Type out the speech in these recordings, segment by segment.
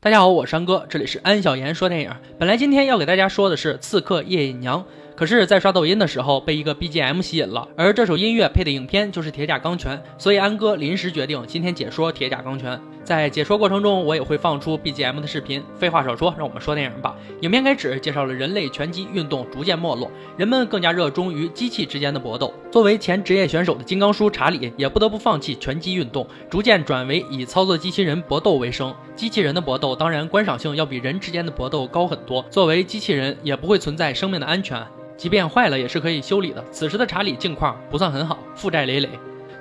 大家好，我是安哥，这里是安小言说电影。本来今天要给大家说的是《刺客聂隐娘》。可是，在刷抖音的时候被一个 BGM 吸引了，而这首音乐配的影片就是《铁甲钢拳》，所以安哥临时决定今天解说《铁甲钢拳》。在解说过程中，我也会放出 BGM 的视频。废话少说，让我们说电影吧。影片开始介绍了人类拳击运动逐渐没落，人们更加热衷于机器之间的搏斗。作为前职业选手的金刚叔查理，也不得不放弃拳击运动，逐渐转为以操作机器人搏斗为生。机器人的搏斗当然观赏性要比人之间的搏斗高很多，作为机器人也不会存在生命的安全。即便坏了也是可以修理的。此时的查理境况不算很好，负债累累。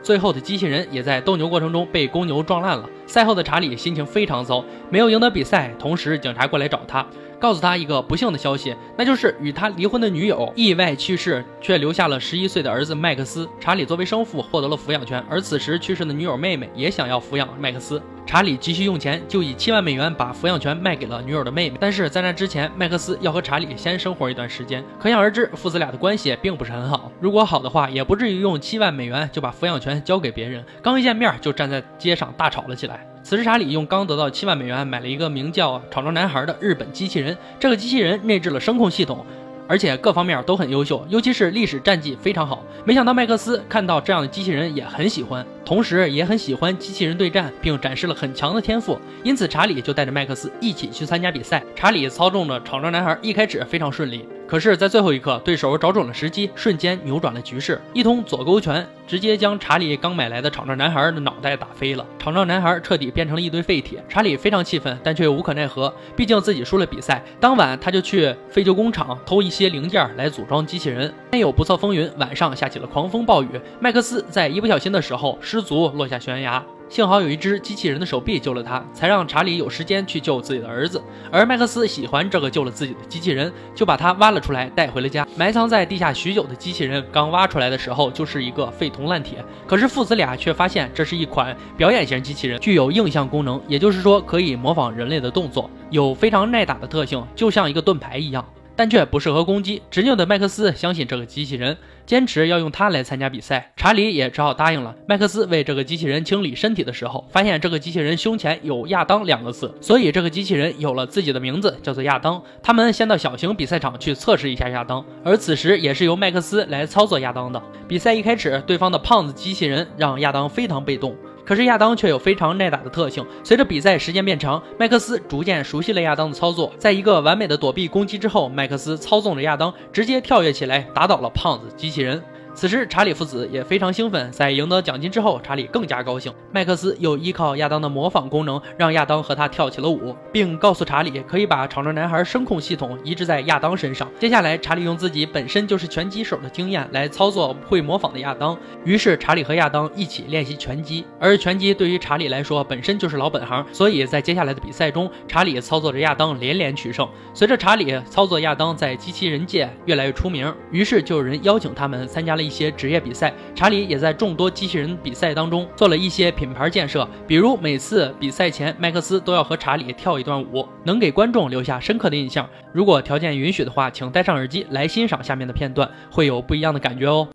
最后的机器人也在斗牛过程中被公牛撞烂了。赛后的查理心情非常糟，没有赢得比赛。同时，警察过来找他，告诉他一个不幸的消息，那就是与他离婚的女友意外去世，却留下了十一岁的儿子麦克斯。查理作为生父获得了抚养权，而此时去世的女友妹妹也想要抚养麦克斯。查理急需用钱，就以七万美元把抚养权卖给了女友的妹妹。但是在那之前，麦克斯要和查理先生活一段时间。可想而知，父子俩的关系并不是很好。如果好的话，也不至于用七万美元就把抚养权交给别人。刚一见面就站在街上大吵了起来。此时，查理用刚得到七万美元买了一个名叫“厂长男孩”的日本机器人。这个机器人内置了声控系统。而且各方面都很优秀，尤其是历史战绩非常好。没想到麦克斯看到这样的机器人也很喜欢，同时也很喜欢机器人对战，并展示了很强的天赋。因此，查理就带着麦克斯一起去参加比赛。查理操纵着厂长男孩，一开始非常顺利。可是，在最后一刻，对手找准了时机，瞬间扭转了局势，一通左勾拳，直接将查理刚买来的厂长男孩的脑袋打飞了。厂长男孩彻底变成了一堆废铁。查理非常气愤，但却又无可奈何，毕竟自己输了比赛。当晚，他就去废旧工厂偷一些零件来组装机器人。天有不测风云，晚上下起了狂风暴雨。麦克斯在一不小心的时候失失足落下悬崖。幸好有一只机器人的手臂救了他，才让查理有时间去救自己的儿子。而麦克斯喜欢这个救了自己的机器人，就把它挖了出来带回了家。埋藏在地下许久的机器人刚挖出来的时候，就是一个废铜烂铁。可是父子俩却发现这是一款表演型机器人，具有映像功能，也就是说可以模仿人类的动作，有非常耐打的特性，就像一个盾牌一样。但却不适合攻击。执拗的麦克斯相信这个机器人，坚持要用它来参加比赛。查理也只好答应了。麦克斯为这个机器人清理身体的时候，发现这个机器人胸前有“亚当”两个字，所以这个机器人有了自己的名字，叫做亚当。他们先到小型比赛场去测试一下亚当，而此时也是由麦克斯来操作亚当的。比赛一开始，对方的胖子机器人让亚当非常被动。可是亚当却有非常耐打的特性。随着比赛时间变长，麦克斯逐渐熟悉了亚当的操作。在一个完美的躲避攻击之后，麦克斯操纵着亚当直接跳跃起来，打倒了胖子机器人。此时，查理父子也非常兴奋。在赢得奖金之后，查理更加高兴。麦克斯又依靠亚当的模仿功能，让亚当和他跳起了舞，并告诉查理可以把厂长男孩声控系统移植在亚当身上。接下来，查理用自己本身就是拳击手的经验来操作会模仿的亚当。于是，查理和亚当一起练习拳击。而拳击对于查理来说本身就是老本行，所以在接下来的比赛中，查理操作着亚当连连取胜。随着查理操作亚当在机器人界越来越出名，于是就有人邀请他们参加了。一些职业比赛，查理也在众多机器人比赛当中做了一些品牌建设，比如每次比赛前，麦克斯都要和查理跳一段舞，能给观众留下深刻的印象。如果条件允许的话，请戴上耳机来欣赏下面的片段，会有不一样的感觉哦。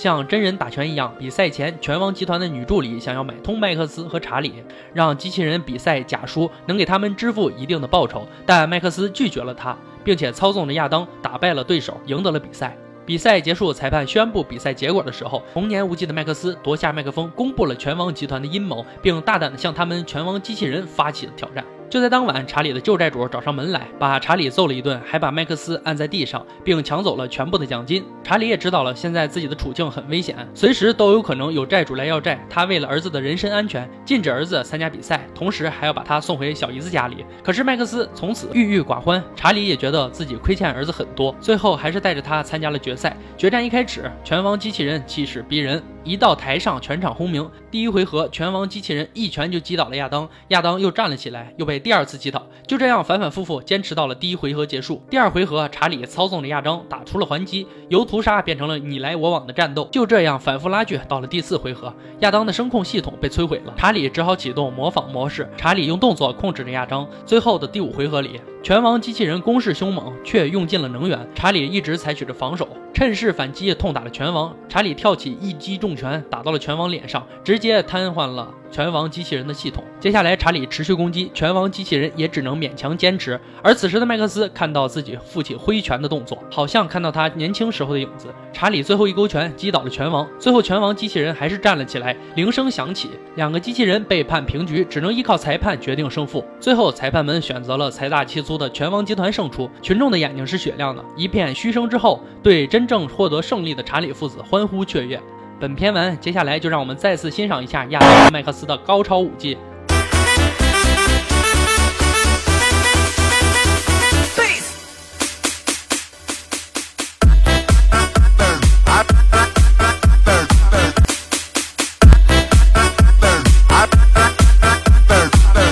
像真人打拳一样，比赛前，拳王集团的女助理想要买通麦克斯和查理，让机器人比赛假输，能给他们支付一定的报酬。但麦克斯拒绝了他，并且操纵着亚当打败了对手，赢得了比赛。比赛结束，裁判宣布比赛结果的时候，童年无忌的麦克斯夺下麦克风，公布了拳王集团的阴谋，并大胆地向他们拳王机器人发起了挑战。就在当晚，查理的旧债主找上门来，把查理揍了一顿，还把麦克斯按在地上，并抢走了全部的奖金。查理也知道了现在自己的处境很危险，随时都有可能有债主来要债。他为了儿子的人身安全，禁止儿子参加比赛，同时还要把他送回小姨子家里。可是麦克斯从此郁郁寡欢，查理也觉得自己亏欠儿子很多，最后还是带着他参加了决赛。决战一开始，拳王机器人气势逼人。一到台上，全场轰鸣。第一回合，拳王机器人一拳就击倒了亚当，亚当又站了起来，又被第二次击倒。就这样反反复复，坚持到了第一回合结束。第二回合，查理操纵着亚当打出了还击，由屠杀变成了你来我往的战斗。就这样反复拉锯，到了第四回合，亚当的声控系统被摧毁了，查理只好启动模仿模式。查理用动作控制着亚当。最后的第五回合里，拳王机器人攻势凶猛，却用尽了能源。查理一直采取着防守。趁势反击，痛打了拳王。查理跳起一击重拳，打到了拳王脸上，直接瘫痪了。拳王机器人的系统，接下来查理持续攻击，拳王机器人也只能勉强坚持。而此时的麦克斯看到自己父亲挥拳的动作，好像看到他年轻时候的影子。查理最后一勾拳击倒了拳王，最后拳王机器人还是站了起来。铃声响起，两个机器人被判平局，只能依靠裁判决定胜负。最后裁判们选择了财大气粗的拳王集团胜出，群众的眼睛是雪亮的。一片嘘声之后，对真真正获得胜利的查理父子欢呼雀跃。本片完，接下来就让我们再次欣赏一下亚当麦克斯的高超武技。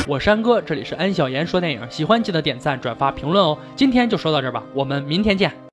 我山哥，这里是安小言说电影，喜欢记得点赞、转发、评论哦。今天就说到这吧，我们明天见。